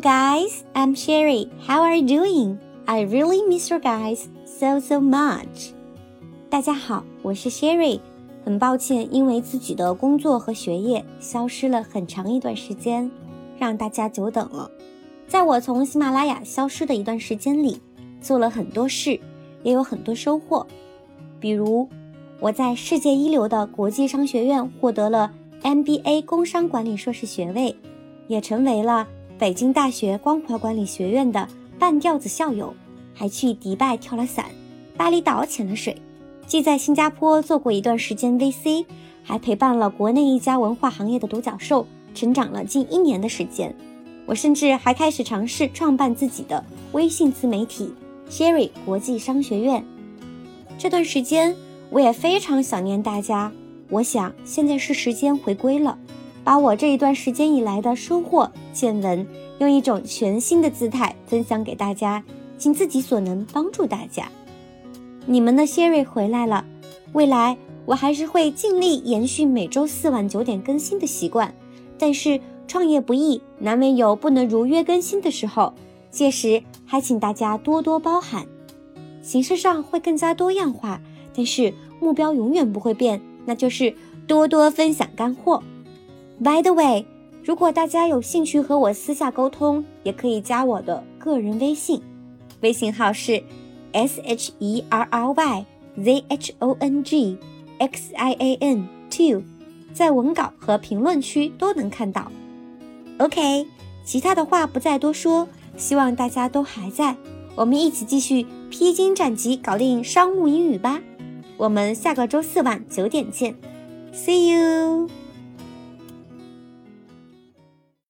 Guys. I'm Sherry. How are you doing? I really miss you guys so so much. 大家好，我是 Sherry。很抱歉，因为自己的工作和学业消失了很长一段时间，让大家久等了。在我从喜马拉雅消失的一段时间里，做了很多事，也有很多收获。比如，我在世界一流的国际商学院获得了 MBA 工商管理硕士学位，也成为了北京大学光华管理学院的半吊子校友，还去迪拜跳了伞，巴厘岛潜了水。既在新加坡做过一段时间 VC，还陪伴了国内一家文化行业的独角兽成长了近一年的时间。我甚至还开始尝试创办自己的微信自媒体 Sherry 国际商学院。这段时间我也非常想念大家，我想现在是时间回归了，把我这一段时间以来的收获见闻，用一种全新的姿态分享给大家，尽自己所能帮助大家。你们的 Sherry 回来了，未来我还是会尽力延续每周四晚九点更新的习惯。但是创业不易，难免有不能如约更新的时候，届时还请大家多多包涵。形式上会更加多样化，但是目标永远不会变，那就是多多分享干货。By the way，如果大家有兴趣和我私下沟通，也可以加我的个人微信，微信号是。S H E R R Y Z H O N G X I A N two，在文稿和评论区都能看到。OK，其他的话不再多说，希望大家都还在，我们一起继续披荆斩棘，搞定商务英语吧。我们下个周四晚九点见，See you。